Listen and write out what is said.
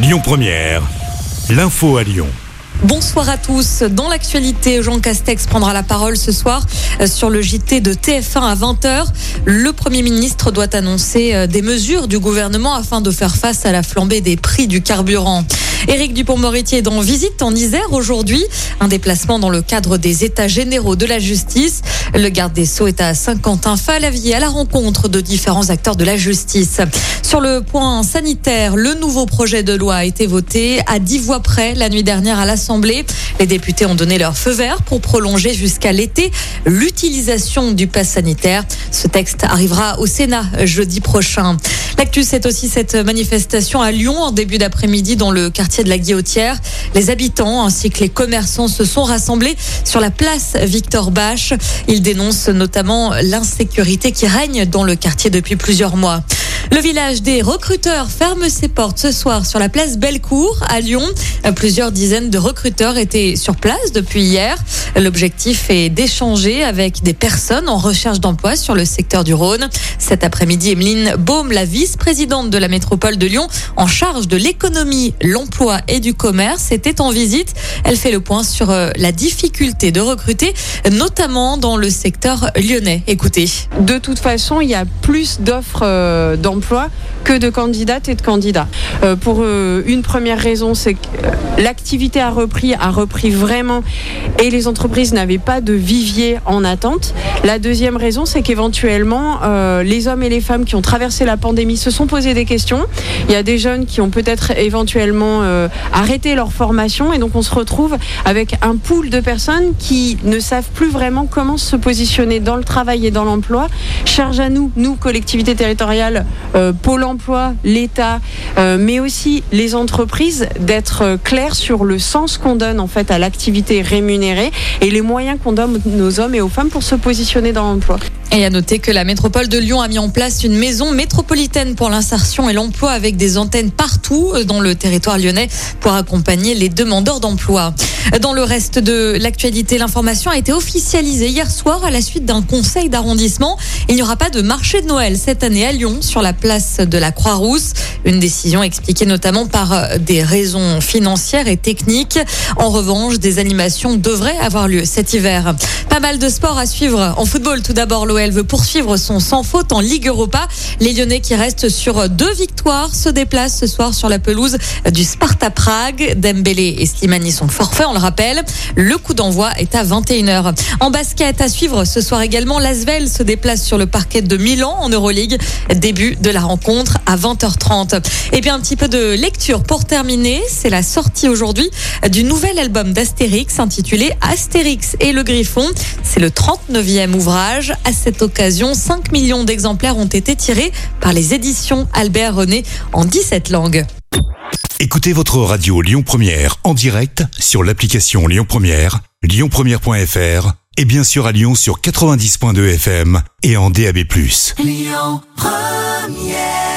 Lyon Première, l'info à Lyon. Bonsoir à tous. Dans l'actualité, Jean Castex prendra la parole ce soir euh, sur le JT de TF1 à 20h. Le Premier ministre doit annoncer euh, des mesures du gouvernement afin de faire face à la flambée des prix du carburant. Éric Dupont-Moretti est en visite en Isère aujourd'hui. Un déplacement dans le cadre des États généraux de la justice. Le garde des Sceaux est à Saint-Quentin-Falavier à la rencontre de différents acteurs de la justice. Sur le point sanitaire, le nouveau projet de loi a été voté à dix voix près la nuit dernière à l'Assemblée. Les députés ont donné leur feu vert pour prolonger jusqu'à l'été l'utilisation du pass sanitaire. Ce texte arrivera au Sénat jeudi prochain. L'actu, c'est aussi cette manifestation à Lyon en début d'après-midi dans le quartier de la Guillotière. Les habitants ainsi que les commerçants se sont rassemblés sur la place Victor Bache. Ils dénoncent notamment l'insécurité qui règne dans le quartier depuis plusieurs mois. Le village des recruteurs ferme ses portes ce soir sur la place Bellecour à Lyon. Plusieurs dizaines de recruteurs étaient sur place depuis hier. L'objectif est d'échanger avec des personnes en recherche d'emploi sur le secteur du Rhône. Cet après-midi, Emeline Baume, la vice-présidente de la métropole de Lyon, en charge de l'économie, l'emploi et du commerce, était en visite. Elle fait le point sur euh, la difficulté de recruter, notamment dans le secteur lyonnais. Écoutez. De toute façon, il y a plus d'offres euh, que de candidates et de candidats. Euh, pour une première raison, c'est que l'activité a repris, a repris vraiment, et les entreprises n'avaient pas de vivier en attente. La deuxième raison, c'est qu'éventuellement, les hommes et les femmes qui ont traversé la pandémie se sont posés des questions. Il y a des jeunes qui ont peut-être éventuellement arrêté leur formation, et donc on se retrouve avec un pool de personnes qui ne savent plus vraiment comment se positionner dans le travail et dans l'emploi. Charge à nous, nous, collectivités territoriales, euh, Pôle emploi, l'État, euh, mais aussi les entreprises, d'être clairs sur le sens qu'on donne en fait à l'activité rémunérée et les moyens qu'on donne aux hommes et aux femmes pour se positionner dans l'emploi. Et à noter que la métropole de Lyon a mis en place une maison métropolitaine pour l'insertion et l'emploi avec des antennes partout dans le territoire lyonnais pour accompagner les demandeurs d'emploi. Dans le reste de l'actualité, l'information a été officialisée hier soir à la suite d'un conseil d'arrondissement. Il n'y aura pas de marché de Noël cette année à Lyon sur la place de la Croix-Rousse. Une décision expliquée notamment par des raisons financières et techniques. En revanche, des animations devraient avoir lieu cet hiver. Pas mal de sports à suivre en football. Tout d'abord, veut poursuivre son sans faute en Ligue Europa. Les Lyonnais qui restent sur deux victoires se déplacent ce soir sur la pelouse du Sparta Prague. Dembélé et Slimani sont forfaits, on le rappelle. Le coup d'envoi est à 21h. En basket à suivre ce soir également, l'Asvel se déplace sur le parquet de Milan en Euroleague. Début de la rencontre à 20h30. Et bien un petit peu de lecture pour terminer. C'est la sortie aujourd'hui du nouvel album d'Astérix intitulé Astérix et le Griffon. C'est le 39e ouvrage. Cette occasion, 5 millions d'exemplaires ont été tirés par les éditions Albert René en 17 langues. Écoutez votre radio Lyon Première en direct sur l'application Lyon Première, lyonpremière.fr et bien sûr à Lyon sur 90.2 FM et en DAB+. Lyon Première